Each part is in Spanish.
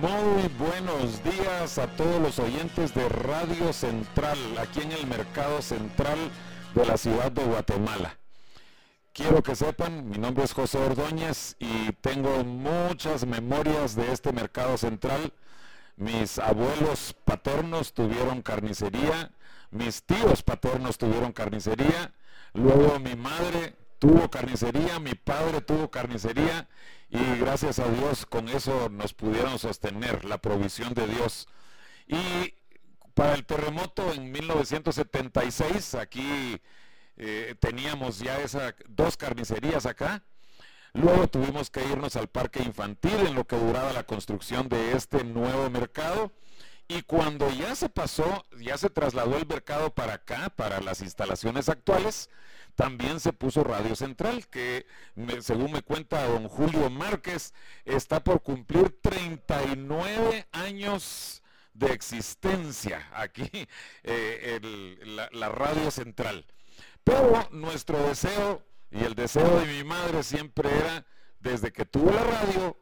Muy buenos días a todos los oyentes de Radio Central, aquí en el Mercado Central de la ciudad de Guatemala. Quiero que sepan, mi nombre es José Ordóñez y tengo muchas memorias de este Mercado Central. Mis abuelos paternos tuvieron carnicería, mis tíos paternos tuvieron carnicería, luego mi madre tuvo carnicería, mi padre tuvo carnicería y gracias a Dios con eso nos pudieron sostener la provisión de Dios. Y para el terremoto en 1976, aquí eh, teníamos ya esas dos carnicerías acá. Luego tuvimos que irnos al parque infantil en lo que duraba la construcción de este nuevo mercado. Y cuando ya se pasó, ya se trasladó el mercado para acá, para las instalaciones actuales, también se puso Radio Central, que según me cuenta don Julio Márquez, está por cumplir 39 años de existencia aquí, eh, la, Radio Central. Pero nuestro deseo y el deseo de mi madre siempre era, desde que tuvo la radio,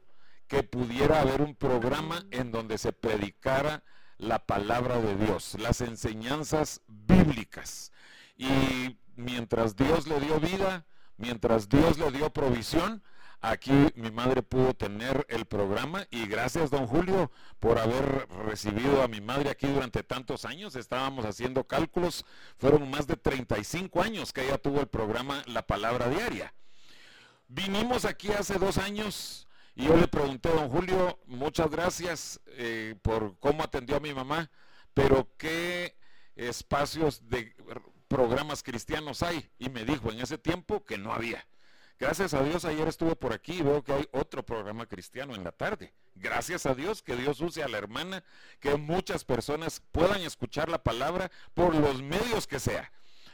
que pudiera haber un programa en donde se predicara la palabra de Dios, las enseñanzas bíblicas. Y mientras Dios le dio vida, mientras Dios le dio provisión, aquí mi madre pudo tener el programa y gracias don Julio por haber recibido a mi madre aquí durante tantos años. Estábamos haciendo cálculos, fueron más de 35 años que ella tuvo el programa La Palabra Diaria. Vinimos aquí hace dos años y yo le pregunté don Julio, muchas gracias eh, por cómo atendió a mi mamá, pero qué espacios de programas cristianos hay? Y me dijo en ese tiempo que no había. Gracias a Dios ayer estuve por aquí y veo que hay otro programa cristiano en la tarde. Gracias a Dios que Dios use a la hermana, que muchas personas puedan escuchar la palabra por los medios que sea.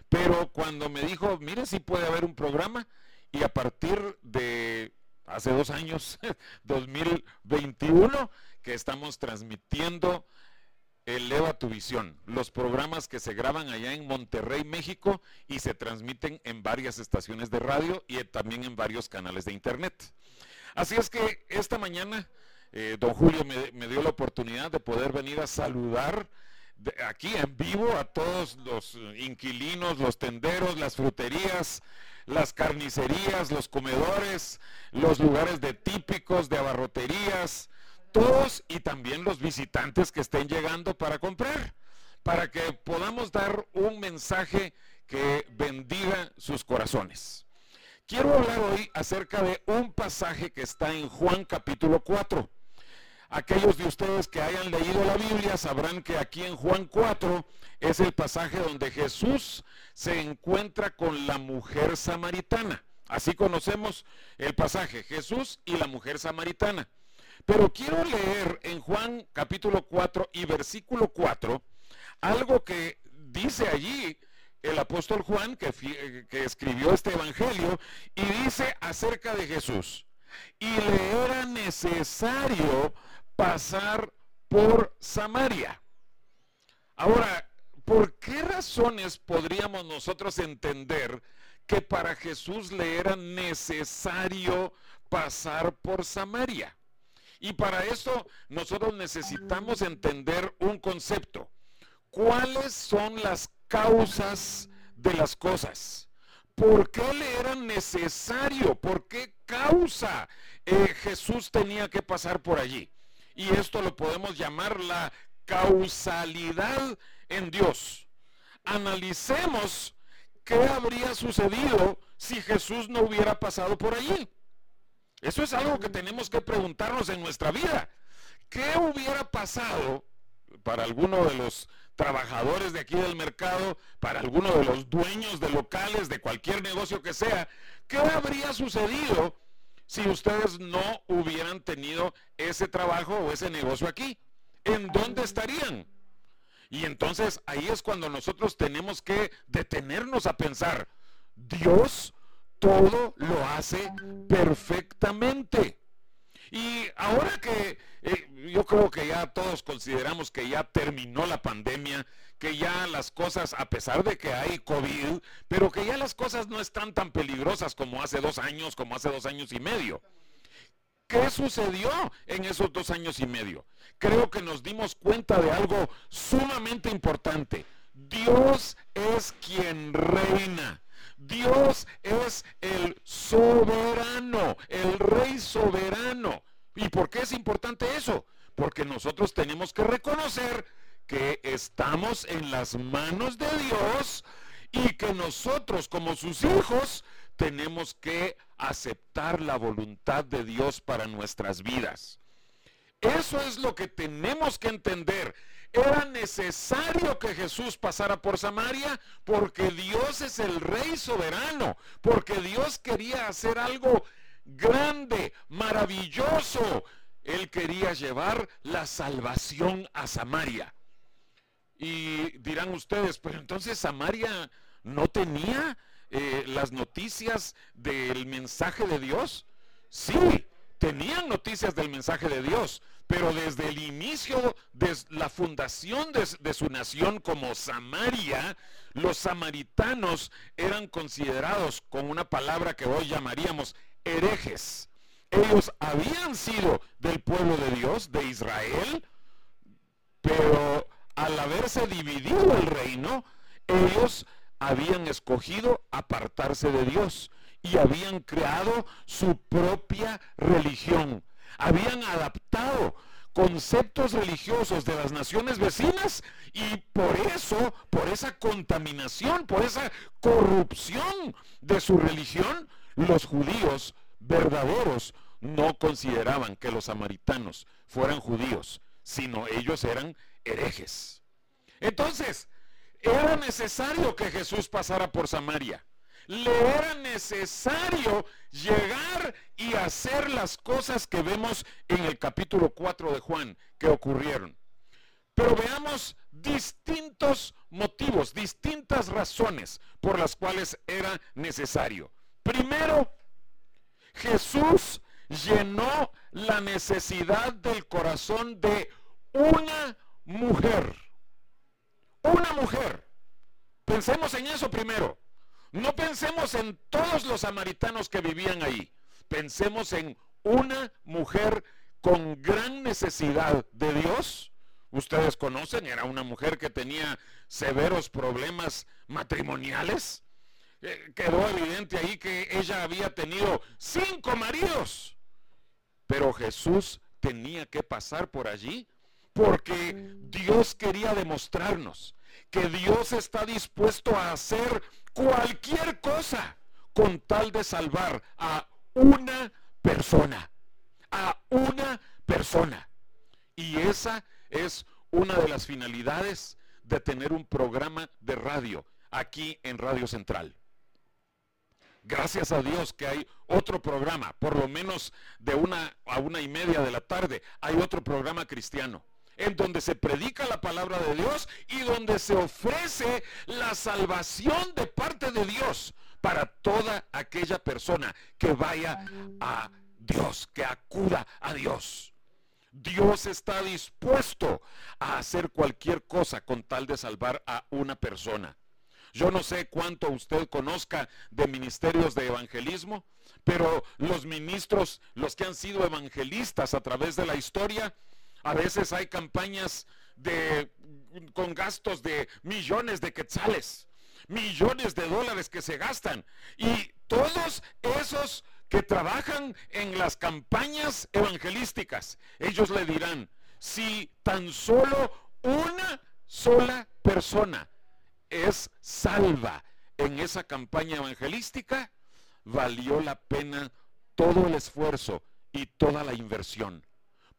Pero cuando me dijo, mire si puede haber un programa y a partir de hace dos años, 2021, que estamos transmitiendo Eleva tu visión, los programas que se graban allá en Monterrey, México y se transmiten en varias estaciones de radio y también en varios canales de internet. Así es que esta mañana eh, don Julio me, dio la oportunidad de poder venir a saludar aquí en vivo a todos los inquilinos, los tenderos, las fruterías, las carnicerías, los comedores, los lugares de típicos, de abarroterías, todos y también los visitantes que estén llegando para comprar, para que podamos dar un mensaje que bendiga sus corazones. Quiero hablar hoy acerca de un pasaje que está en Juan capítulo 4. Aquellos de ustedes que hayan leído la Biblia sabrán que aquí en Juan 4 es el pasaje donde Jesús se encuentra con la mujer samaritana. Así conocemos el pasaje, Jesús y la mujer samaritana. Pero quiero leer en Juan capítulo 4 y versículo 4 algo que dice allí el apóstol Juan que, que, escribió este evangelio y dice acerca de Jesús. Y le era necesario pasar por Samaria. Ahora, ¿por qué razones podríamos nosotros entender que para Jesús le era necesario pasar por Samaria? Y para eso nosotros necesitamos entender un concepto. ¿Cuáles son las causas de las cosas? ¿Por qué le era necesario? ¿Por qué causa eh, Jesús tenía que pasar por allí? Y esto lo podemos llamar la causalidad en Dios. Analicemos qué habría sucedido si Jesús no hubiera pasado por allí. Eso es algo que tenemos que preguntarnos en nuestra vida. ¿Qué hubiera pasado para alguno de los trabajadores de aquí del mercado, para alguno de los dueños de locales, de cualquier negocio que sea? ¿Qué habría sucedido si ustedes no hubieran tenido ese trabajo o ese negocio aquí? ¿En dónde estarían? Y entonces ahí es cuando nosotros tenemos que detenernos a pensar, Dios todo lo hace perfectamente. Y ahora que eh, yo creo que ya todos consideramos que ya terminó la pandemia, que ya las cosas, a pesar de que hay COVID, pero que ya las cosas no están tan peligrosas como hace dos años, como hace dos años y medio. ¿Qué sucedió en esos dos años y medio? Creo que nos dimos cuenta de algo sumamente importante. Dios es quien reina. Dios es el soberano, el rey soberano. ¿Y por qué es importante eso? Porque nosotros tenemos que reconocer que estamos en las manos de Dios y que nosotros como sus hijos tenemos que aceptar la voluntad de Dios para nuestras vidas. Eso es lo que tenemos que entender. Era necesario que Jesús pasara por Samaria porque Dios es el rey soberano, porque Dios quería hacer algo grande, maravilloso. Él quería llevar la salvación a Samaria. Y dirán ustedes, pero entonces Samaria no tenía eh, las noticias del mensaje de Dios. Sí, tenían noticias del mensaje de Dios, pero desde el inicio de la fundación de, su nación como Samaria, los samaritanos eran considerados con una palabra que hoy llamaríamos herejes. Ellos habían sido del pueblo de Dios, de Israel, pero haberse dividido el reino, ellos habían escogido apartarse de Dios y habían creado su propia religión. Habían adaptado conceptos religiosos de las naciones vecinas y por eso, por esa contaminación, por esa corrupción de su religión, los judíos verdaderos no consideraban que los samaritanos fueran judíos, sino ellos eran herejes. Entonces, era necesario que Jesús pasara por Samaria le era necesario llegar y hacer las cosas que vemos en el capítulo 4 de Juan que ocurrieron. Pero veamos distintos motivos, distintas razones por las cuales era necesario. Primero, Jesús llenó la necesidad del corazón de una mujer. Una mujer. Pensemos en eso primero. No pensemos en todos los samaritanos que vivían ahí. Pensemos en una mujer con gran necesidad de Dios. Ustedes conocen, era una mujer que tenía severos problemas matrimoniales. Eh, quedó evidente ahí que ella había tenido cinco maridos. Pero Jesús tenía que pasar por allí porque Dios quería demostrarnos que Dios está dispuesto a hacer cualquier cosa con tal de salvar a una persona. A una persona. Y esa es una de las finalidades de tener un programa de radio aquí en Radio Central. Gracias a Dios que hay otro programa, por lo menos de una a una y media de la tarde, hay otro programa cristiano en donde se predica la palabra de Dios y donde se ofrece la salvación de parte de Dios para toda aquella persona que vaya a Dios, que acuda a Dios. Dios está dispuesto a hacer cualquier cosa con tal de salvar a una persona. Yo no sé cuánto usted conozca de ministerios de evangelismo, pero los ministros, los que han sido evangelistas a través de la historia, a veces hay campañas de, con gastos de millones de quetzales, millones de dólares que se gastan. Y todos esos que trabajan en las campañas evangelísticas, ellos le dirán, si tan solo una sola persona es salva en esa campaña evangelística, valió la pena todo el esfuerzo y toda la inversión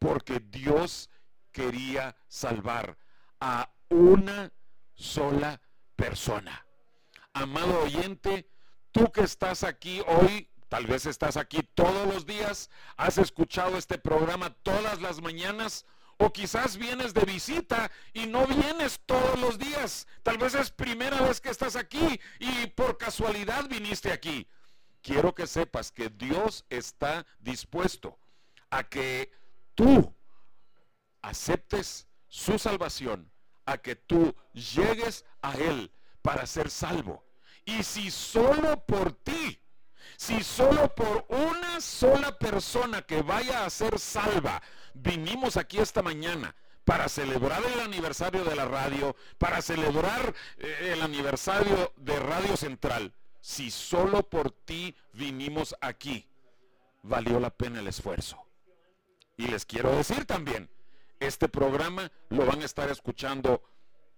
porque Dios quería salvar a una sola persona. Amado oyente, tú que estás aquí hoy, tal vez estás aquí todos los días, has escuchado este programa todas las mañanas, O quizás vienes de visita y no vienes todos los días. Tal vez es primera vez que estás aquí y por casualidad viniste aquí. Quiero que sepas que Dios está dispuesto a que tú aceptes su salvación, a que tú llegues a Él para ser salvo. Y si solo por ti, si solo por una sola persona que vaya a ser salva, vinimos aquí esta mañana para celebrar el aniversario de la radio, para celebrar eh, el aniversario de Radio Central, si solo por ti vinimos aquí, valió la pena el esfuerzo. Y les quiero decir también, este programa lo van a estar escuchando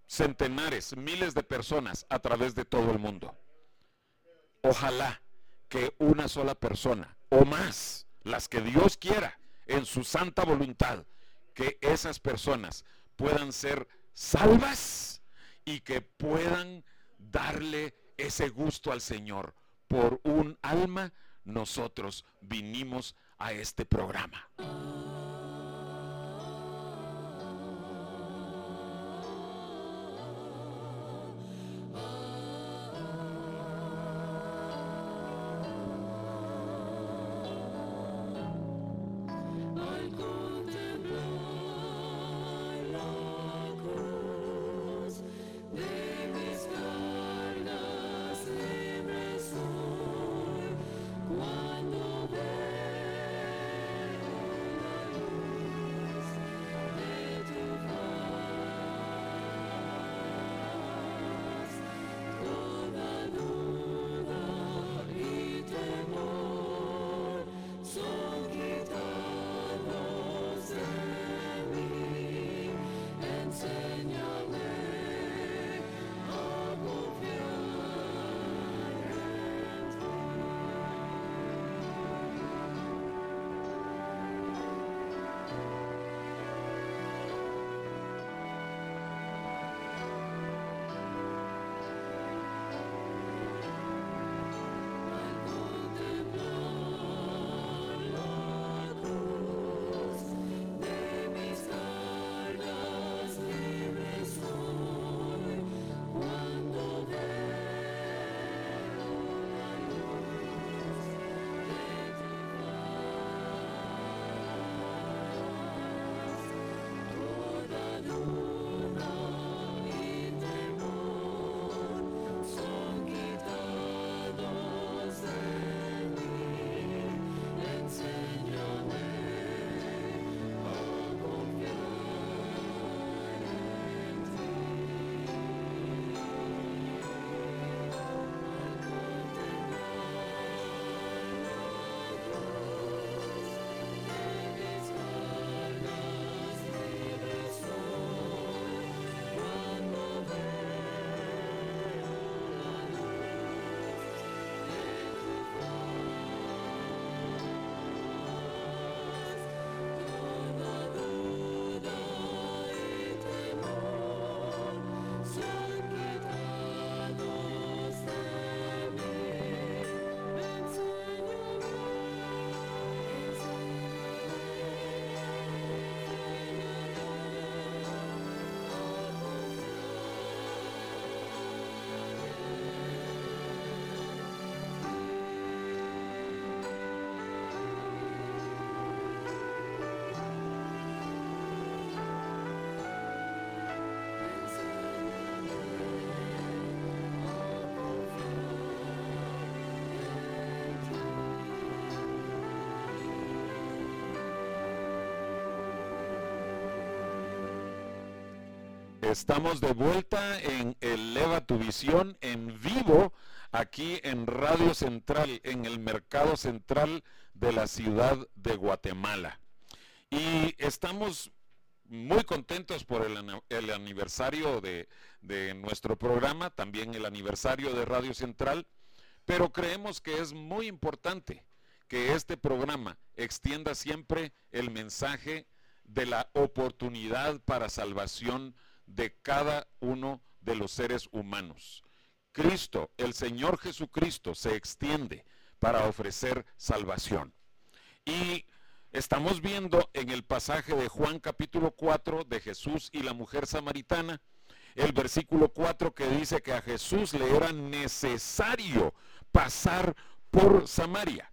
centenares, miles de personas a través de todo el mundo. Ojalá que una sola persona o más, las que Dios quiera, en su santa voluntad, que esas personas puedan ser salvas y que puedan darle ese gusto al Señor. Por un alma nosotros vinimos a este programa. Estamos de vuelta en Eleva tu Visión en vivo aquí en Radio Central, en el Mercado Central de la ciudad de Guatemala. Y estamos muy contentos por el, aniversario de, de nuestro programa, también el aniversario de Radio Central, pero creemos que es muy importante que este programa extienda siempre el mensaje de la oportunidad para salvación de cada uno de los seres humanos. Cristo, el Señor Jesucristo, se extiende para ofrecer salvación. Y estamos viendo en el pasaje de Juan capítulo 4 de Jesús y la mujer samaritana, el versículo 4 que dice que a Jesús le era necesario pasar por Samaria.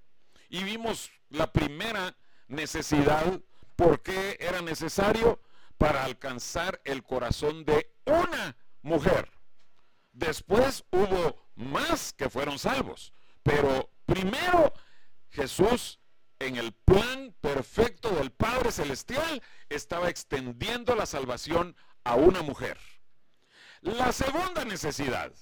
Y vimos la primera necesidad, ¿por qué era necesario? Para alcanzar el corazón de una mujer. Después hubo más que fueron salvos, pero primero Jesús en el plan perfecto del Padre Celestial estaba extendiendo la salvación a una mujer. La segunda necesidad.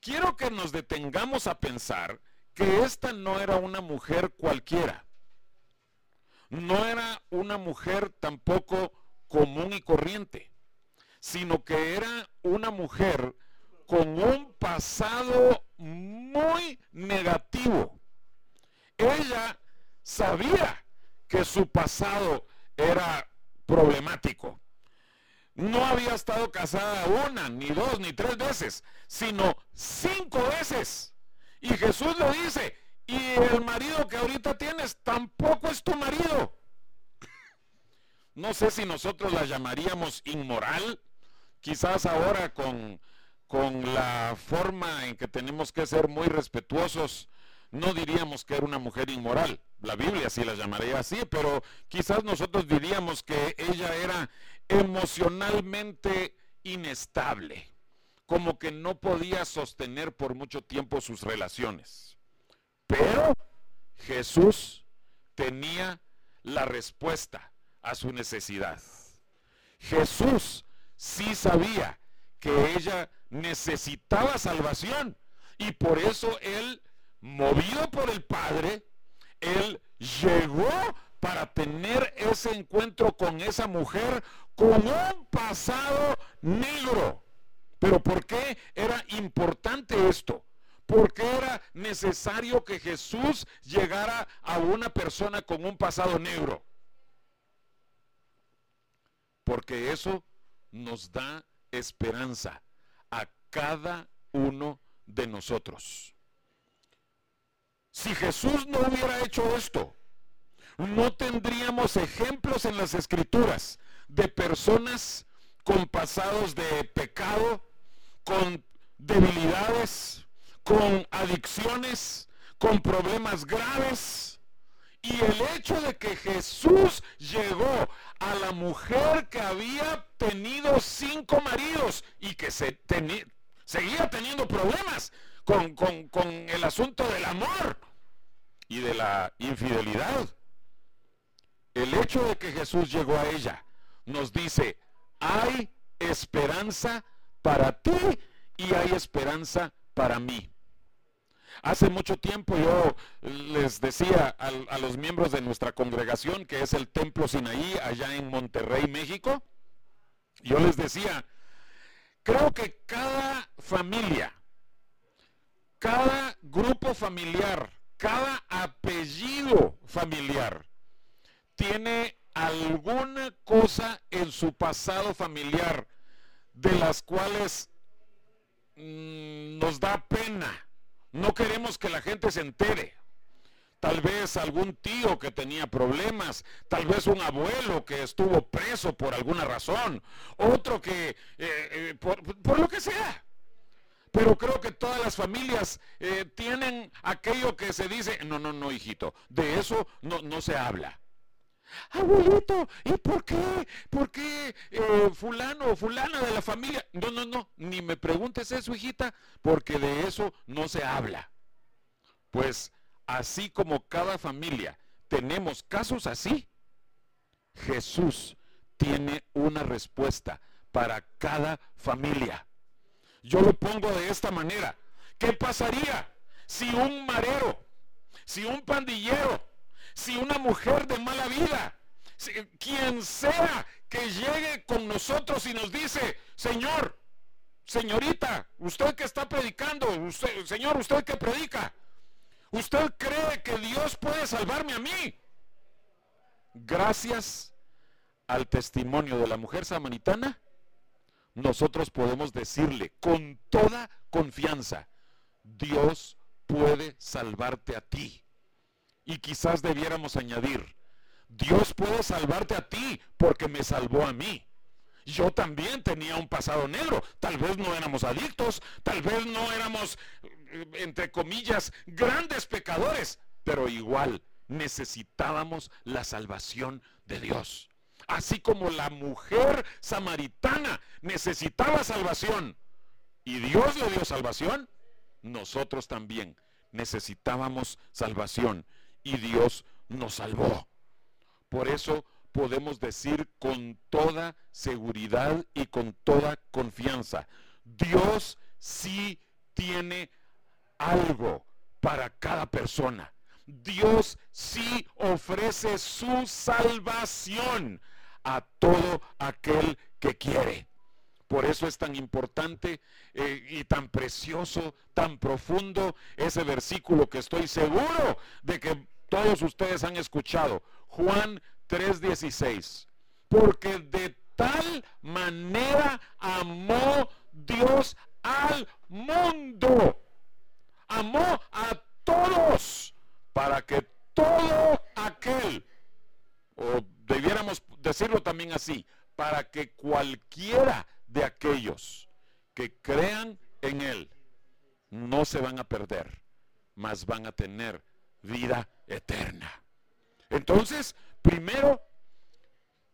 Quiero que nos detengamos a pensar que esta no era una mujer cualquiera. No era una mujer tampoco común y corriente, sino que era una mujer con un pasado muy negativo. Ella sabía que su pasado era problemático. No había estado casada una, ni dos, ni tres veces, sino cinco veces. Y Jesús le dice, y el marido que ahorita tienes tampoco es tu marido. No sé si nosotros la llamaríamos inmoral, quizás ahora con, con la forma en que tenemos que ser muy respetuosos no diríamos que era una mujer inmoral. La Biblia sí la llamaría así, pero quizás nosotros diríamos que ella era emocionalmente inestable, como que no podía sostener por mucho tiempo sus relaciones. Pero Jesús tenía la respuesta a su necesidad. Jesús sí sabía que ella necesitaba salvación y por eso él movido por el Padre, él llegó para tener ese encuentro con esa mujer con un pasado negro. Pero ¿por qué era importante esto? ¿Por qué era necesario que Jesús llegara a una persona con un pasado negro? Porque eso nos da esperanza a cada uno de nosotros. Si Jesús no hubiera hecho esto, no tendríamos ejemplos en las escrituras de personas con pasados de pecado, con debilidades, con adicciones, con problemas graves. Y el hecho de que Jesús llegó a la mujer que había tenido cinco maridos y que se seguía teniendo problemas, con, con el asunto del amor y de la infidelidad. El hecho de que Jesús llegó a ella nos dice, hay esperanza para ti y hay esperanza para mí. Hace mucho tiempo yo les decía a, los miembros de nuestra congregación, que es el Templo Sinaí, allá en Monterrey, México, yo les decía, creo que cada familia cada grupo familiar, cada apellido familiar tiene alguna cosa en su pasado familiar de las cuales mm, nos da pena. No queremos que la gente se entere. Tal vez algún tío que tenía problemas, tal vez un abuelo que estuvo preso por alguna razón, otro que, eh, eh, por lo que sea. Pero creo que todas las familias eh, tienen aquello que se dice, no, no, no, hijito, de eso no se habla. Abuelito, ¿y por qué? ¿Por qué eh, fulano o fulana de la familia? No, no, no, ni me preguntes eso, hijita, porque de eso no se habla. Pues así como cada familia tenemos casos así, Jesús tiene una respuesta para cada familia. Yo lo pongo de esta manera. ¿Qué pasaría si un marero, si un pandillero, si una mujer de mala vida, quien sea que llegue con nosotros y nos dice, Señor, señorita, usted que está predicando, usted, Señor, usted que predica, ¿usted cree que Dios puede salvarme a mí? Gracias al testimonio de la mujer samaritana, nosotros podemos decirle con toda confianza, Dios puede salvarte a ti. Y quizás debiéramos añadir, Dios puede salvarte a ti porque me salvó a mí. Yo también tenía un pasado negro. Tal vez no éramos adictos, tal vez no éramos, eh, entre comillas, grandes pecadores, pero igual necesitábamos la salvación de Dios. Así como la mujer samaritana necesitaba salvación y Dios le dio salvación, nosotros también necesitábamos salvación y Dios nos salvó. Por eso podemos decir con toda seguridad y con toda confianza, Dios sí tiene algo para cada persona. Dios sí ofrece su salvación a todo aquel que quiere. Por eso es tan importante eh, y tan precioso, tan profundo ese versículo que estoy seguro de que todos ustedes han escuchado. Juan 3:16. Porque de tal manera amó Dios al mundo. Amó a todos para que todo aquel, o debiéramos decirlo también así, para que cualquiera de aquellos que crean en Él no se van a perder, mas van a tener vida eterna. Entonces, Primero,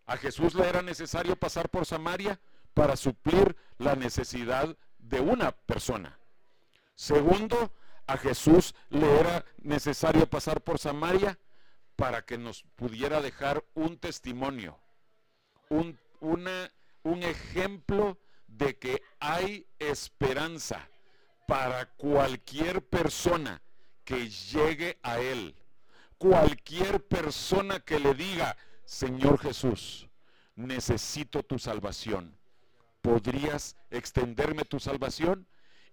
a Jesús le era necesario pasar por Samaria para suplir la necesidad de una persona. Segundo, a Jesús le era necesario pasar por Samaria para que nos pudiera dejar un testimonio, un, un ejemplo de que hay esperanza para cualquier persona que llegue a Él cualquier persona que le diga, Señor Jesús, necesito tu salvación. ¿Podrías extenderme tu salvación?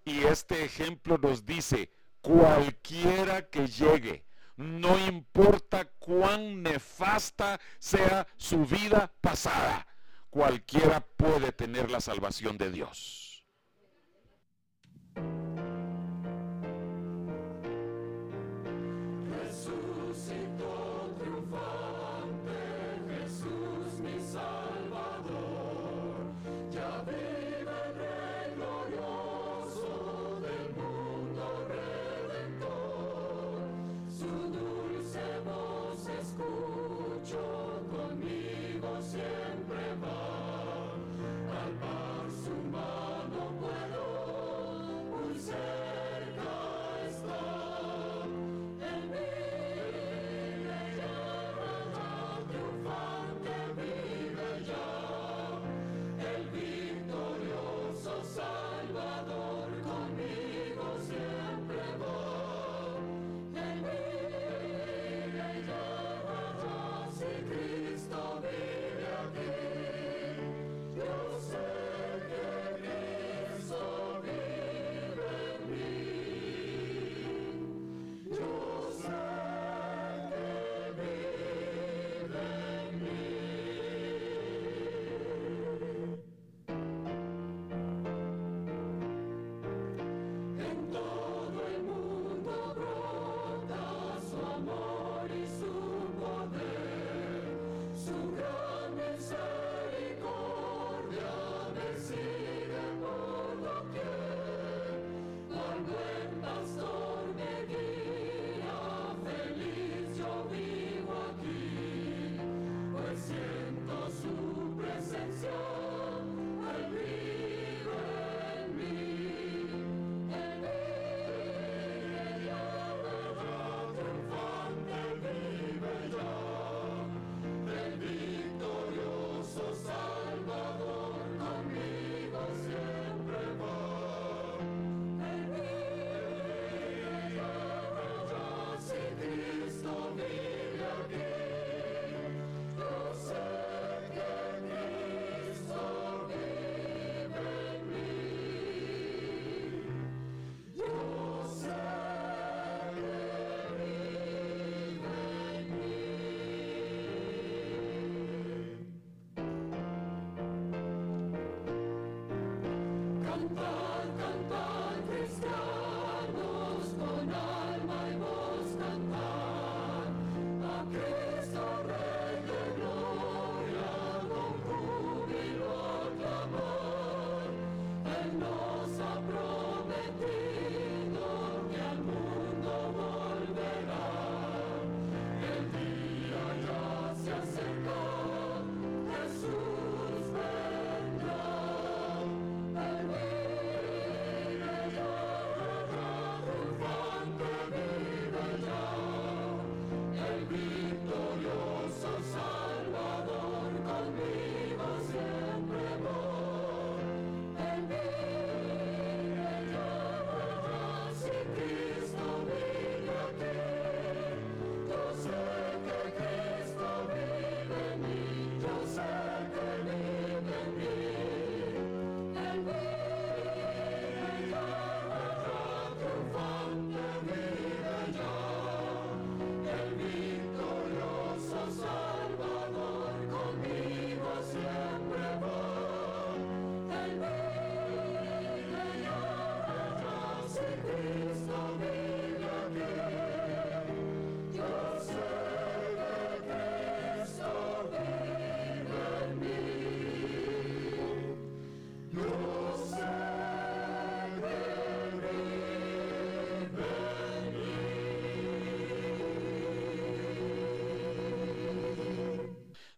Y este ejemplo nos dice, cualquiera que llegue, no importa cuán nefasta sea su vida pasada, cualquiera puede tener la salvación de Dios.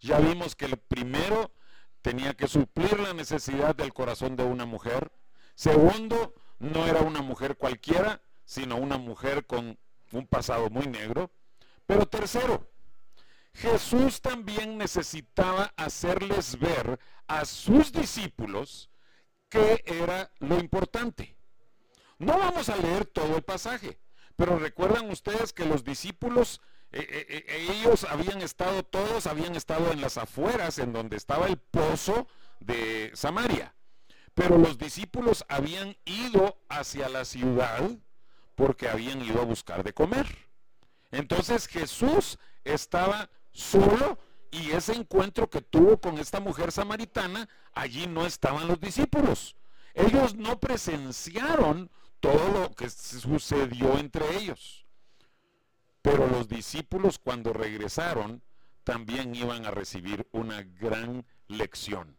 Ya vimos que el primero tenía que suplir la necesidad del corazón de una mujer. Segundo, no era una mujer cualquiera, sino una mujer con un pasado muy negro. Pero tercero, Jesús también necesitaba hacerles ver a sus discípulos qué era lo importante. No vamos a leer todo el pasaje, pero recuerdan ustedes que los discípulos, eh, eh, eh, ellos habían estado, todos habían estado en las afueras, en donde estaba el pozo de Samaria. Pero los discípulos habían ido hacia la ciudad porque habían ido a buscar de comer. Entonces Jesús estaba solo y ese encuentro que tuvo con esta mujer samaritana, allí no estaban los discípulos. Ellos no presenciaron todo lo que sucedió entre ellos. Pero los discípulos cuando regresaron también iban a recibir una gran lección.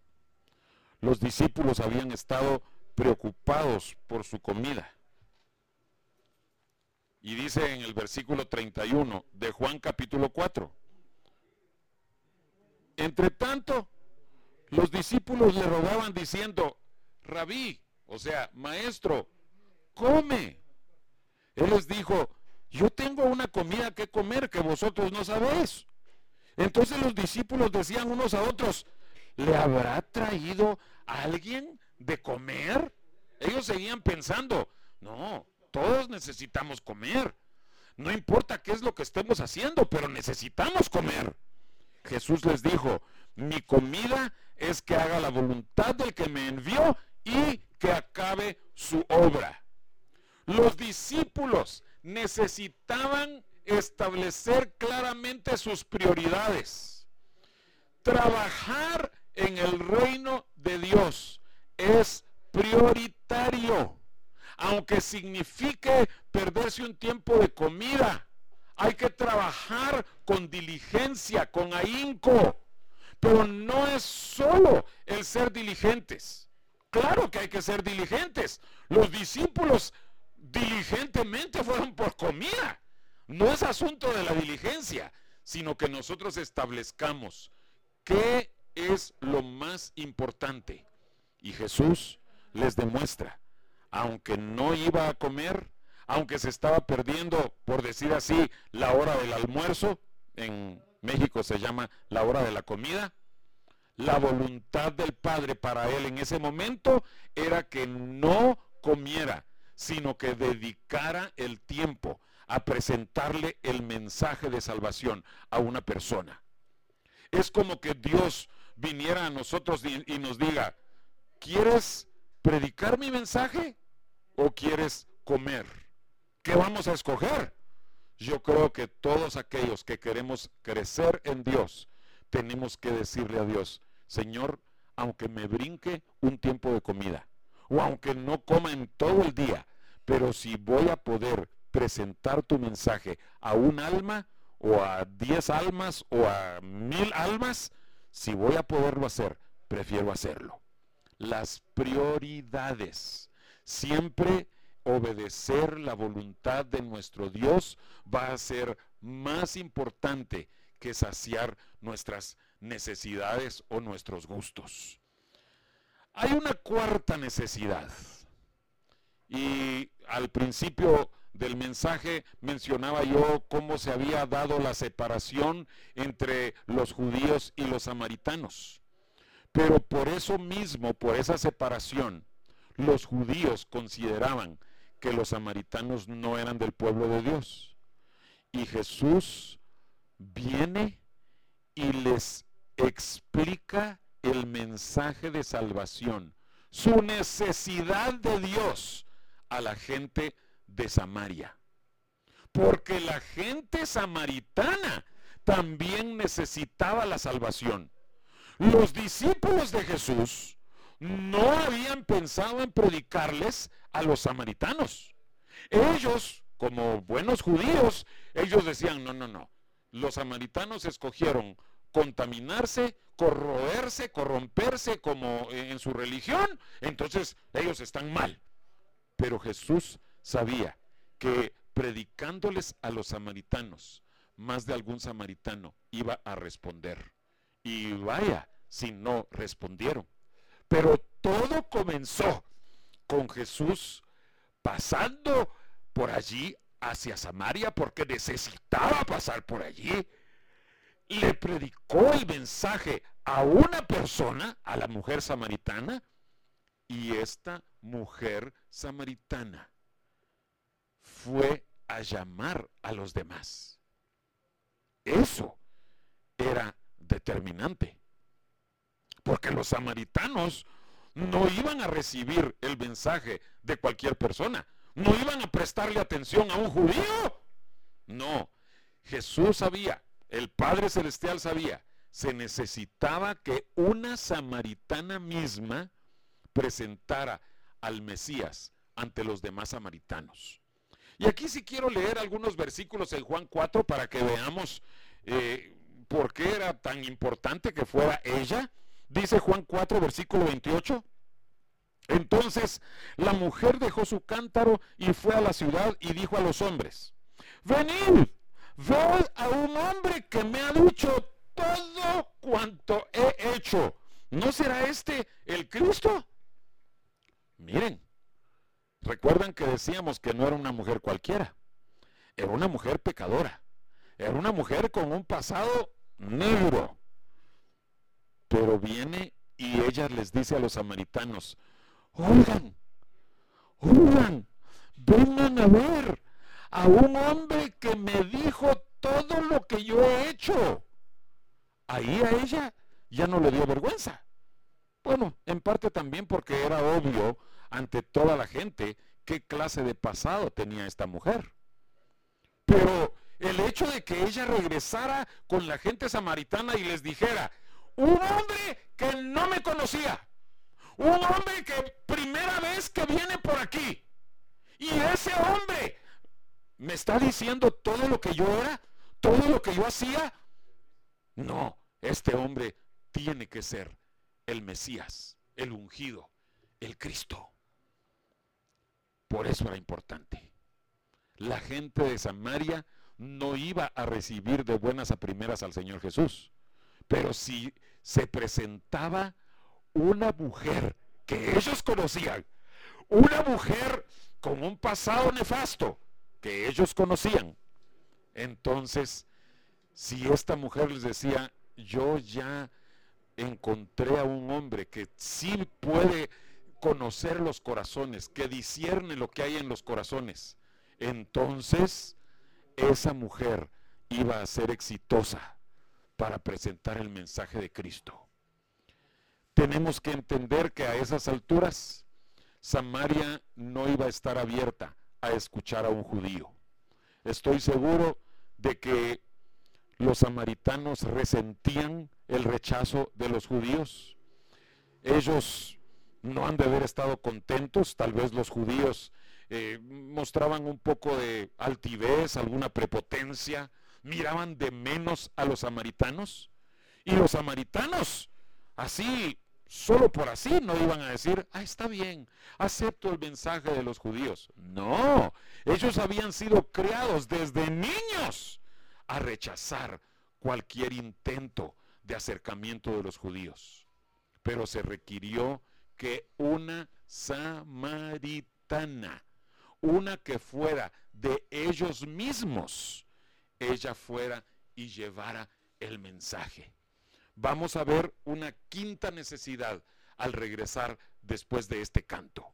Los discípulos habían estado preocupados por su comida. Y dice en el versículo 31 de Juan capítulo 4. Entre tanto, los discípulos le rogaban diciendo, rabí, o sea, maestro, come. Él les dijo, yo tengo una comida que comer que vosotros no sabéis. Entonces los discípulos decían unos a otros, ¿le habrá traído alguien de comer? Ellos seguían pensando, no, todos necesitamos comer. No importa qué es lo que estemos haciendo, pero necesitamos comer. Jesús les dijo, mi comida es que haga la voluntad del que me envió y que acabe su obra. Los discípulos necesitaban establecer claramente sus prioridades. Trabajar en el reino de Dios es prioritario, aunque signifique perderse un tiempo de comida. Hay que trabajar con diligencia, con ahínco. Pero no es solo el ser diligentes. Claro que hay que ser diligentes. Los discípulos diligentemente fueron por comida. No es asunto de la diligencia, sino que nosotros establezcamos qué es lo más importante. Y Jesús les demuestra, aunque no iba a comer, aunque se estaba perdiendo, por decir así, la hora del almuerzo, en México se llama la hora de la comida, la voluntad del Padre para él en ese momento era que no comiera, sino que dedicara el tiempo a presentarle el mensaje de salvación a una persona. Es como que Dios viniera a nosotros y, nos diga, ¿quieres predicar mi mensaje o quieres comer? ¿Qué vamos a escoger? Yo creo que todos aquellos que queremos crecer en Dios, tenemos que decirle a Dios, Señor, aunque me brinque un tiempo de comida, o aunque no coma en todo el día, pero si voy a poder presentar tu mensaje a un alma o a diez almas o a mil almas, si voy a poderlo hacer, prefiero hacerlo. Las prioridades. Siempre obedecer la voluntad de nuestro Dios va a ser más importante que saciar nuestras necesidades o nuestros gustos. Hay una cuarta necesidad y al principio del mensaje mencionaba yo cómo se había dado la separación entre los judíos y los samaritanos. Pero por eso mismo, por esa separación, los judíos consideraban que los samaritanos no eran del pueblo de Dios. Y Jesús viene y les explica el mensaje de salvación, su necesidad de Dios a la gente de Samaria. Porque la gente samaritana también necesitaba la salvación. Los discípulos de Jesús no habían pensado en predicarles a los samaritanos. Ellos, como buenos judíos, ellos decían, no, no, no. Los samaritanos escogieron contaminarse, corroerse, corromperse como en su religión, entonces ellos están mal. Pero Jesús sabía que predicándoles a los samaritanos, más de algún samaritano iba a responder Y vaya, si no respondieron. Pero todo comenzó con Jesús pasando por allí hacia Samaria porque necesitaba pasar por allí. Le predicó el mensaje a una persona, a la mujer samaritana, y esta mujer samaritana fue a llamar a los demás. Eso era determinante. Porque los samaritanos no iban a recibir el mensaje de cualquier persona. No iban a prestarle atención a un judío. No, Jesús sabía, el Padre Celestial sabía, se necesitaba que una samaritana misma presentara al Mesías ante los demás samaritanos. Y aquí sí quiero leer algunos versículos en Juan 4 para que veamos eh, por qué era tan importante que fuera ella. Dice Juan 4, versículo 28. Entonces la mujer dejó su cántaro y fue a la ciudad y dijo a los hombres, venid, ved a un hombre que me ha dicho todo cuanto he hecho. ¿No será este el Cristo? Miren, recuerdan que decíamos que no era una mujer cualquiera, era una mujer pecadora, era una mujer con un pasado negro. Pero viene y ella les dice a los samaritanos, oigan, oigan, vengan a ver a un hombre que me dijo todo lo que yo he hecho. Ahí a ella ya no le dio vergüenza. Bueno, en parte también porque era obvio ante toda la gente qué clase de pasado tenía esta mujer. Pero el hecho de que ella regresara con la gente samaritana y les dijera, un hombre que no me conocía, un hombre que primera vez que viene por aquí, y ese hombre me está diciendo todo lo que yo era, todo lo que yo hacía. No, este hombre tiene que ser el Mesías, el ungido, el Cristo. Por eso era importante. La gente de Samaria no iba a recibir de buenas a primeras al Señor Jesús. Pero si se presentaba una mujer que ellos conocían, una mujer con un pasado nefasto que ellos conocían, entonces, si esta mujer les decía, yo ya encontré a un hombre que sí puede conocer los corazones, que discierne lo que hay en los corazones, entonces esa mujer iba a ser exitosa para presentar el mensaje de Cristo. Tenemos que entender que a esas alturas Samaria no iba a estar abierta a escuchar a un judío. Estoy seguro de que los samaritanos resentían el rechazo de los judíos. Ellos no han de haber estado contentos, tal vez los judíos eh, mostraban un poco de altivez, alguna prepotencia, miraban de menos a los samaritanos. Y los samaritanos, así, solo por así, no iban a decir, ah, está bien, acepto el mensaje de los judíos. No, ellos habían sido creados desde niños a rechazar cualquier intento de acercamiento de los judíos. Pero se requirió que una samaritana una que fuera de ellos mismos, ella fuera y llevara el mensaje. Vamos a ver una quinta necesidad al regresar después de este canto.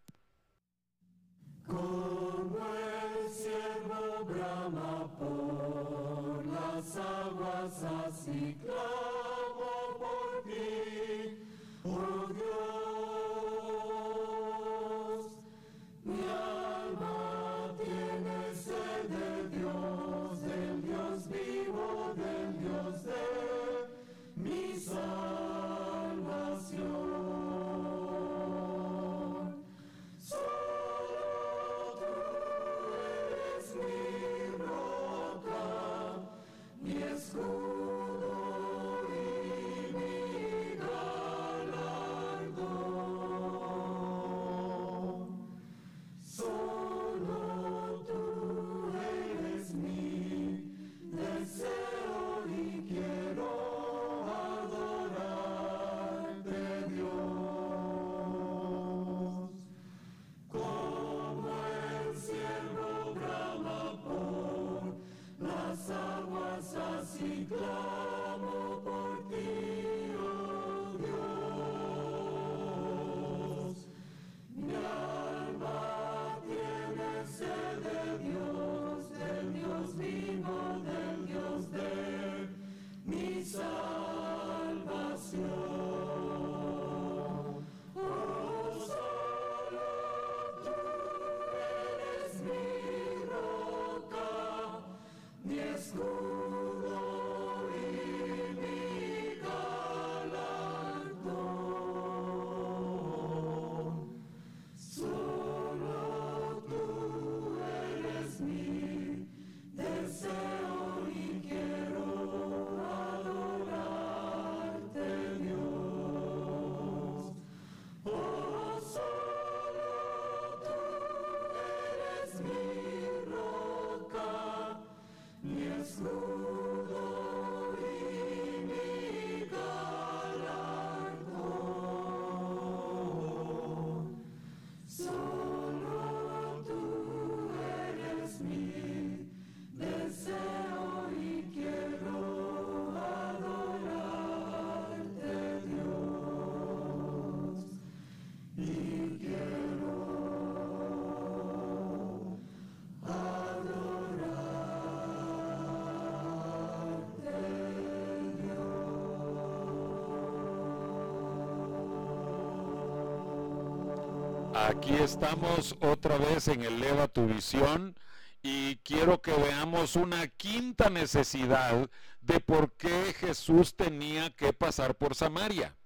Aquí estamos otra vez en Eleva tu visión y quiero que veamos una quinta necesidad de por qué Jesús tenía que pasar por Samaria.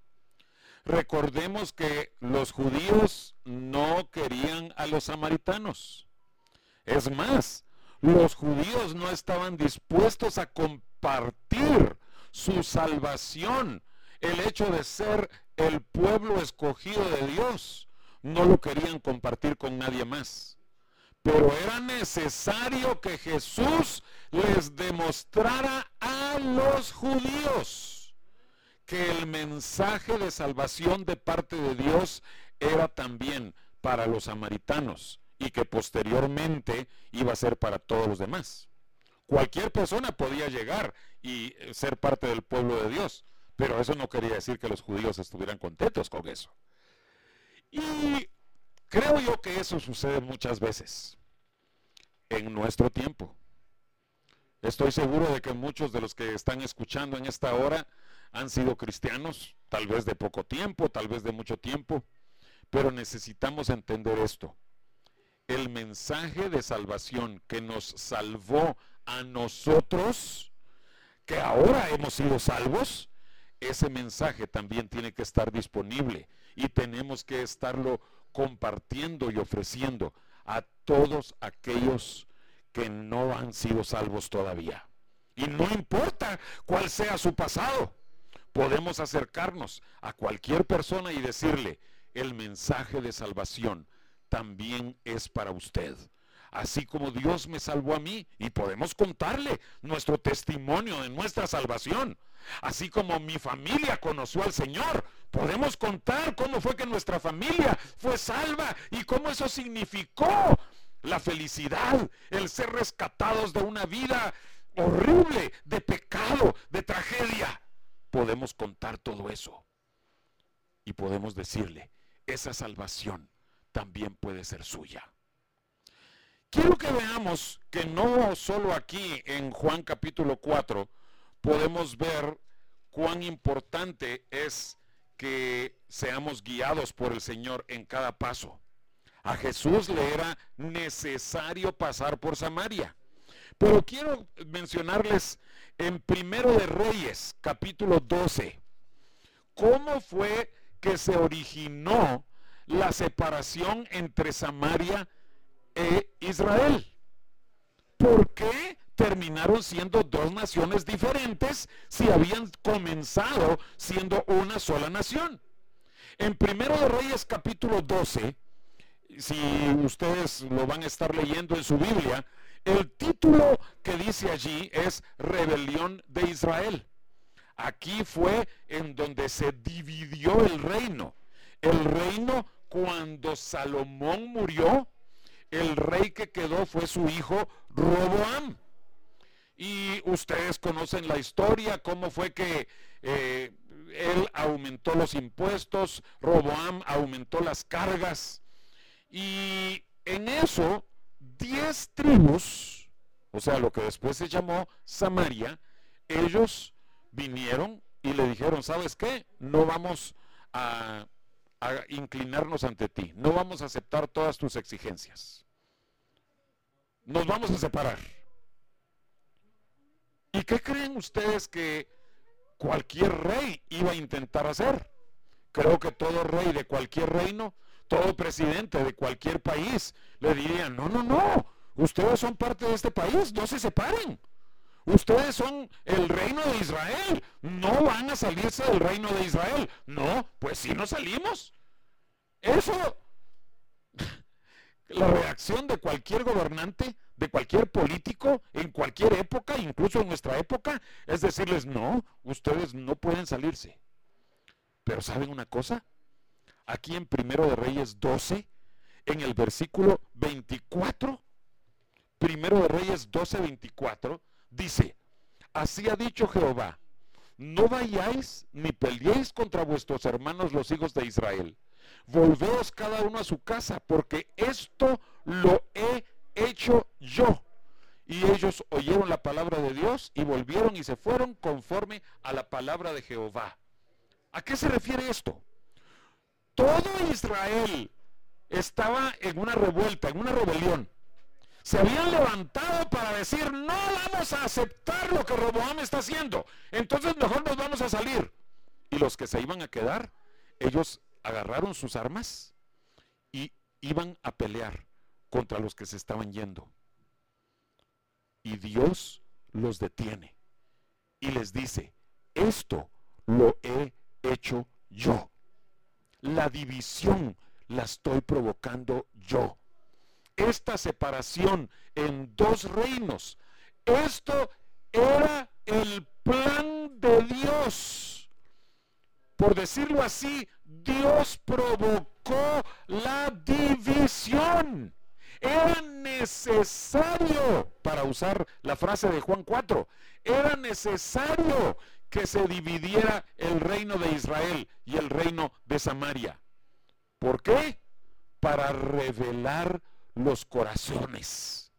Recordemos que los judíos no querían a los samaritanos. Es más, los judíos no estaban dispuestos a compartir su salvación, el hecho de ser el pueblo escogido de Dios. No lo querían compartir con nadie más. Pero era necesario que Jesús les demostrara a los judíos que el mensaje de salvación de parte de Dios era también para los samaritanos y que posteriormente iba a ser para todos los demás. Cualquier persona podía llegar y ser parte del pueblo de Dios, pero eso no quería decir que los judíos estuvieran contentos con eso. Y creo yo que eso sucede muchas veces en nuestro tiempo. Estoy seguro de que muchos de los que están escuchando en esta hora han sido cristianos, tal vez de poco tiempo, tal vez de mucho tiempo, pero necesitamos entender esto. El mensaje de salvación que nos salvó a nosotros, que ahora hemos sido salvos, ese mensaje también tiene que estar disponible y tenemos que estarlo compartiendo y ofreciendo a todos aquellos que no han sido salvos todavía. Y no importa cuál sea su pasado, podemos acercarnos a cualquier persona y decirle, el mensaje de salvación también es para usted. Así como Dios me salvó a mí y podemos contarle nuestro testimonio de nuestra salvación. Así como mi familia conoció al Señor, podemos contar cómo fue que nuestra familia fue salva y cómo eso significó la felicidad, el ser rescatados de una vida horrible, de pecado, de tragedia. Podemos contar todo eso y podemos decirle, esa salvación también puede ser suya. Quiero que veamos que no solo aquí en Juan capítulo 4 podemos ver cuán importante es que seamos guiados por el Señor en cada paso. A Jesús le era necesario pasar por Samaria. Pero quiero mencionarles en Primero de Reyes, capítulo 12, cómo fue que se originó la separación entre Samaria e Israel. ¿Por qué terminaron siendo dos naciones diferentes si habían comenzado siendo una sola nación? En Primero de Reyes capítulo 12, si ustedes lo van a estar leyendo en su Biblia, el título que dice allí es Rebelión de Israel. Aquí fue en donde se dividió el reino. El reino cuando Salomón murió, el rey que quedó fue su hijo Roboam. Y ustedes conocen la historia, cómo fue que eh, él aumentó los impuestos, Roboam aumentó las cargas y en eso, diez tribus, o sea, lo que después se llamó Samaria, ellos vinieron y le dijeron, ¿sabes qué? No vamos a inclinarnos ante ti, no vamos a aceptar todas tus exigencias. Nos vamos a separar. ¿Y qué creen ustedes que cualquier rey iba a intentar hacer? Creo que todo rey de cualquier reino todo presidente de cualquier país le diría, no, no, no, ustedes son parte de este país, no se separen. Ustedes son el reino de Israel, no van a salirse del reino de Israel. No, pues si no salimos. Eso, la reacción de cualquier gobernante, de cualquier político, en cualquier época, incluso en nuestra época, es decirles, no, ustedes no pueden salirse. Pero ¿saben una cosa? aquí en Primero de Reyes 12, en el versículo 24, Primero de Reyes 12, 24, dice, así ha dicho Jehová, no vayáis ni peleéis contra vuestros hermanos los hijos de Israel. Volveos cada uno a su casa, porque esto lo he hecho yo. Y ellos oyeron la palabra de Dios y volvieron y se fueron conforme a la palabra de Jehová. ¿A qué se refiere esto? todo Israel estaba en una revuelta, en una rebelión. Se habían levantado para decir, no vamos a aceptar lo que Roboam está haciendo. Entonces mejor nos vamos a salir. Y los que se iban a quedar, ellos agarraron sus armas y iban a pelear contra los que se estaban yendo. Y Dios los detiene y les dice, esto lo he hecho yo. La división la estoy provocando yo. Esta separación en dos reinos, esto era el plan de Dios. Por decirlo así, Dios provocó la división. Era necesario, para usar la frase de Juan 4, era necesario que se dividiera el reino de Israel y el reino de Samaria. ¿Por qué? Para revelar los corazones.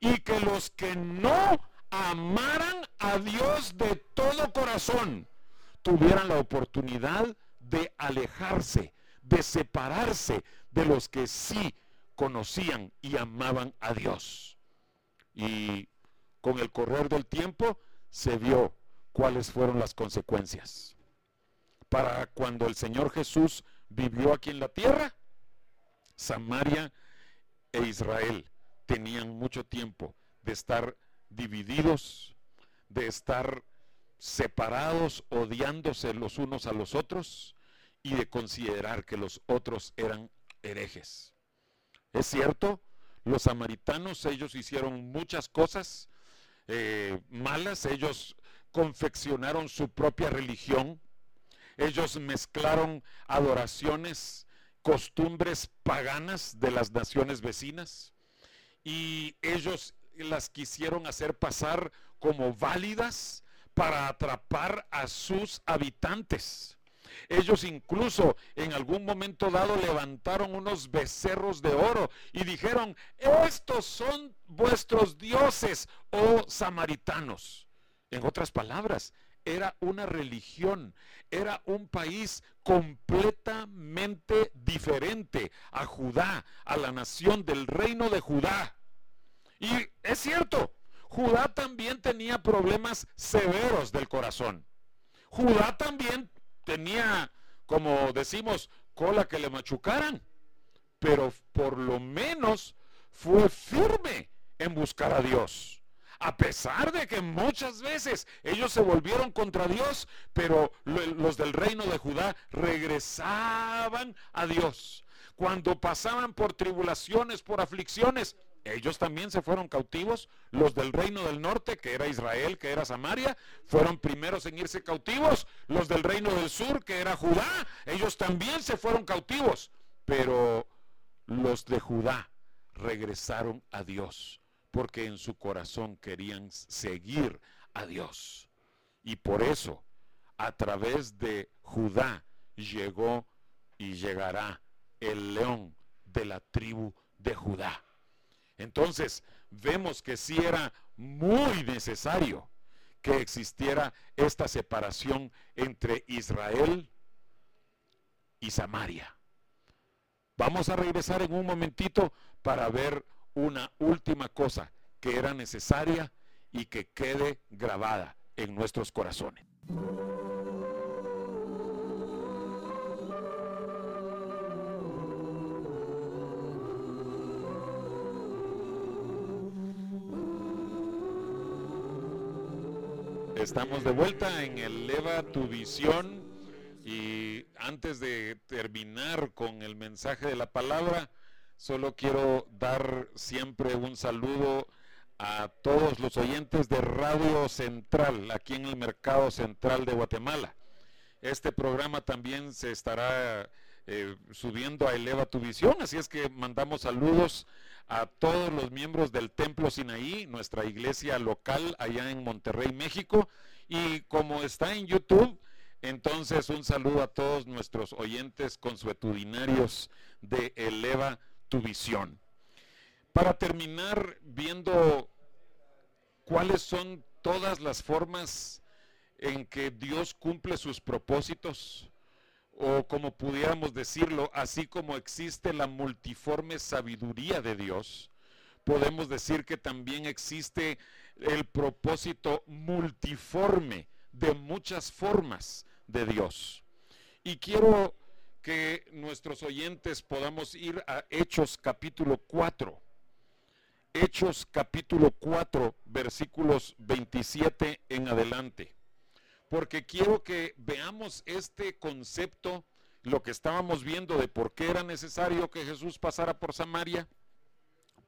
Y que los que no amaran a Dios de todo corazón tuvieran la oportunidad de alejarse, de separarse de los que sí conocían y amaban a Dios. Y con el correr del tiempo se vio cuáles fueron las consecuencias. Para cuando el Señor Jesús vivió aquí en la tierra, Samaria e Israel tenían mucho tiempo de estar divididos, de estar separados, odiándose los unos a los otros y de considerar que los otros eran herejes. Es cierto, los samaritanos, ellos hicieron muchas cosas eh, malas, ellos confeccionaron su propia religión, ellos mezclaron adoraciones, costumbres paganas de las naciones vecinas y ellos las quisieron hacer pasar como válidas para atrapar a sus habitantes. Ellos incluso en algún momento dado levantaron unos becerros de oro y dijeron, estos son vuestros dioses, oh samaritanos. En otras palabras, era una religión, era un país completamente diferente a Judá, a la nación del reino de Judá. Y es cierto, Judá también tenía problemas severos del corazón. Judá también tenía, como decimos, cola que le machucaran, pero por lo menos fue firme en buscar a Dios. A pesar de que muchas veces ellos se volvieron contra Dios, pero los del reino de Judá regresaban a Dios. Cuando pasaban por tribulaciones, por aflicciones, ellos también se fueron cautivos. Los del reino del norte, que era Israel, que era Samaria, fueron primeros en irse cautivos. Los del reino del sur, que era Judá, ellos también se fueron cautivos. Pero los de Judá regresaron a Dios, porque en su corazón querían seguir a Dios. Y por eso, a través de Judá, llegó y llegará el león de la tribu de Judá. Entonces, vemos que sí era muy necesario que existiera esta separación entre Israel y Samaria. Vamos a regresar en un momentito para ver una última cosa que era necesaria y que quede grabada en nuestros corazones. Estamos de vuelta en Eleva tu visión y antes de terminar con el mensaje de la palabra, solo quiero dar siempre un saludo a todos los oyentes de Radio Central, aquí en el Mercado Central de Guatemala. Este programa también se estará eh, subiendo a Eleva tu visión, así es que mandamos saludos a todos los miembros del Templo Sinaí, nuestra iglesia local allá en Monterrey, México. Y como está en YouTube, entonces un saludo a todos nuestros oyentes consuetudinarios de Eleva tu visión. Para terminar viendo cuáles son todas las formas en que Dios cumple sus propósitos, o como pudiéramos decirlo, así como existe la multiforme sabiduría de Dios, podemos decir que también existe el propósito multiforme de muchas formas de Dios. Y quiero que nuestros oyentes podamos ir a Hechos capítulo 4. Hechos capítulo 4, versículos 27 en adelante. Porque quiero que veamos este concepto, lo que estábamos viendo de por qué era necesario que Jesús pasara por Samaria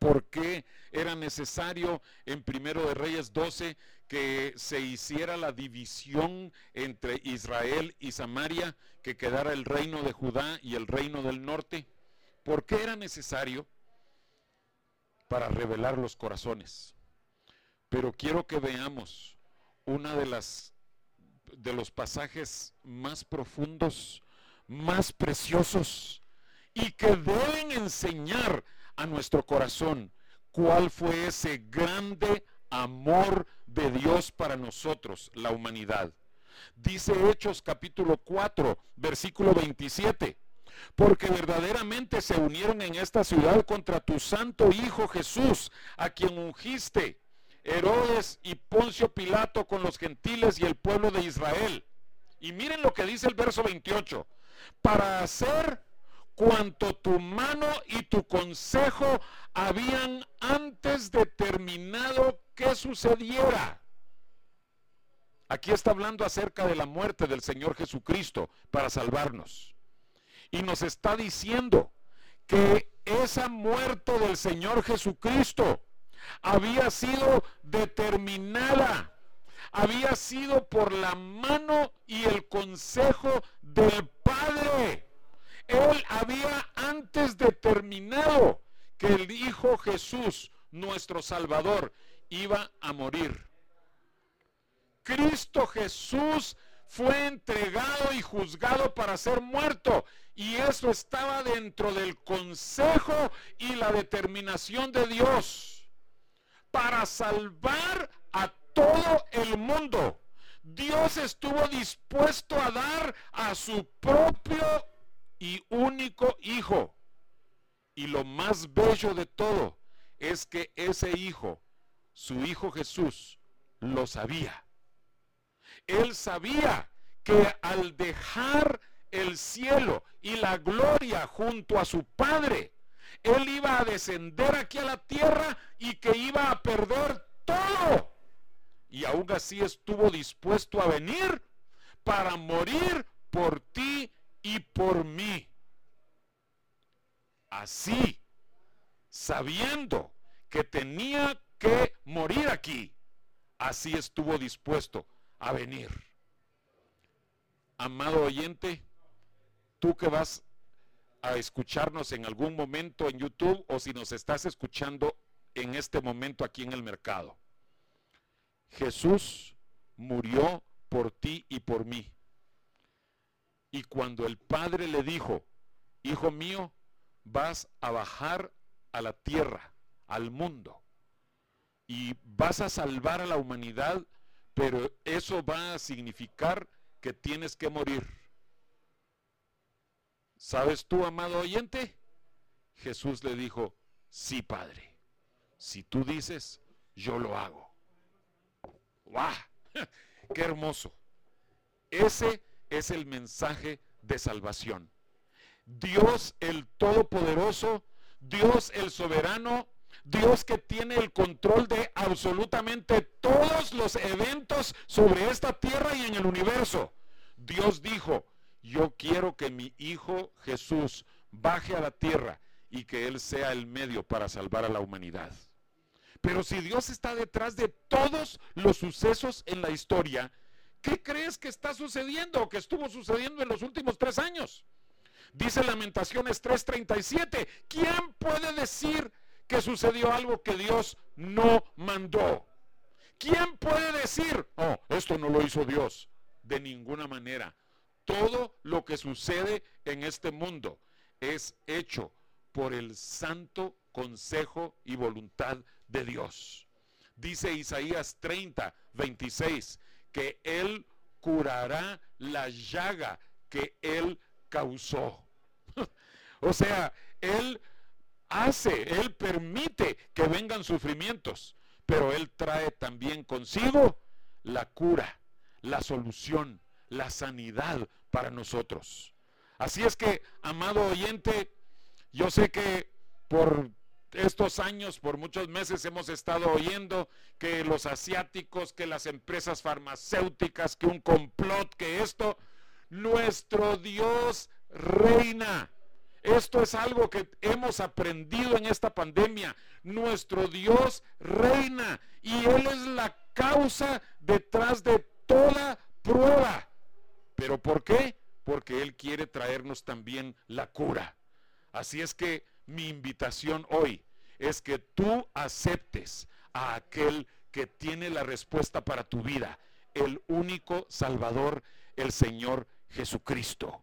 por qué era necesario en Primero de Reyes 12 que se hiciera la división entre Israel y Samaria, que quedara el reino de Judá y el reino del norte. ¿Por qué era necesario? Para revelar los corazones. Pero quiero que veamos una de las de los pasajes más profundos, más preciosos y que deben enseñar a nuestro corazón cuál fue ese grande amor de Dios para nosotros, la humanidad. Dice Hechos capítulo 4, versículo 27, porque verdaderamente se unieron en esta ciudad contra tu santo Hijo Jesús, a quien ungiste, Herodes y Poncio Pilato con los gentiles y el pueblo de Israel. Y miren lo que dice el verso 28, para hacer cuanto tu mano y tu consejo habían antes determinado que sucediera. Aquí está hablando acerca de la muerte del Señor Jesucristo para salvarnos. Y nos está diciendo que esa muerte del Señor Jesucristo había sido determinada, había sido por la mano y el consejo del Padre. Él había antes determinado que el Hijo Jesús, nuestro Salvador, iba a morir. Cristo Jesús fue entregado y juzgado para ser muerto. Y eso estaba dentro del consejo y la determinación de Dios para salvar a todo el mundo. Dios estuvo dispuesto a dar a su propio y único hijo. Y lo más bello de todo es que ese hijo, su hijo Jesús, lo sabía. Él sabía que al dejar el cielo y la gloria junto a su Padre, Él iba a descender aquí a la tierra y que iba a perder todo. Y aún así estuvo dispuesto a venir para morir por ti y por mí. Así, sabiendo que tenía que morir aquí, así estuvo dispuesto a venir. Amado oyente, tú que vas a escucharnos en algún momento en YouTube o si nos estás escuchando en este momento aquí en el mercado. Jesús murió por ti y por mí. Y cuando el Padre le dijo, Hijo mío, vas a bajar a la tierra, al mundo, y vas a salvar a la humanidad, pero eso va a significar que tienes que morir. ¿Sabes tú, amado oyente? Jesús le dijo, sí, Padre. Si tú dices, yo lo hago. ¡Guau! ¡Qué hermoso! Ese es el mensaje de salvación. Dios el Todopoderoso, Dios el Soberano, Dios que tiene el control de absolutamente todos los eventos sobre esta tierra y en el universo. Dios dijo, yo quiero que mi Hijo Jesús baje a la tierra y que Él sea el medio para salvar a la humanidad. Pero si Dios está detrás de todos los sucesos en la historia, ¿Qué crees que está sucediendo o que estuvo sucediendo en los últimos tres años? Dice Lamentaciones 3:37, ¿quién puede decir que sucedió algo que Dios no mandó? ¿Quién puede decir, oh, esto no lo hizo Dios? De ninguna manera. Todo lo que sucede en este mundo es hecho por el santo consejo y voluntad de Dios. Dice Isaías 30, 26, que Él curará la llaga que Él causó. o sea, Él hace, Él permite que vengan sufrimientos, pero Él trae también consigo la cura, la solución, la sanidad para nosotros. Así es que, amado oyente, yo sé que por estos años, por muchos meses hemos estado oyendo que los asiáticos, que las empresas farmacéuticas, que un complot, que esto, nuestro Dios reina. Esto es algo que hemos aprendido en esta pandemia. Nuestro Dios reina y Él es la causa detrás de toda prueba. ¿Pero por qué? Porque Él quiere traernos también la cura. Así es que mi invitación hoy es que tú aceptes a aquel que tiene la respuesta para tu vida, el único Salvador, el Señor Jesucristo.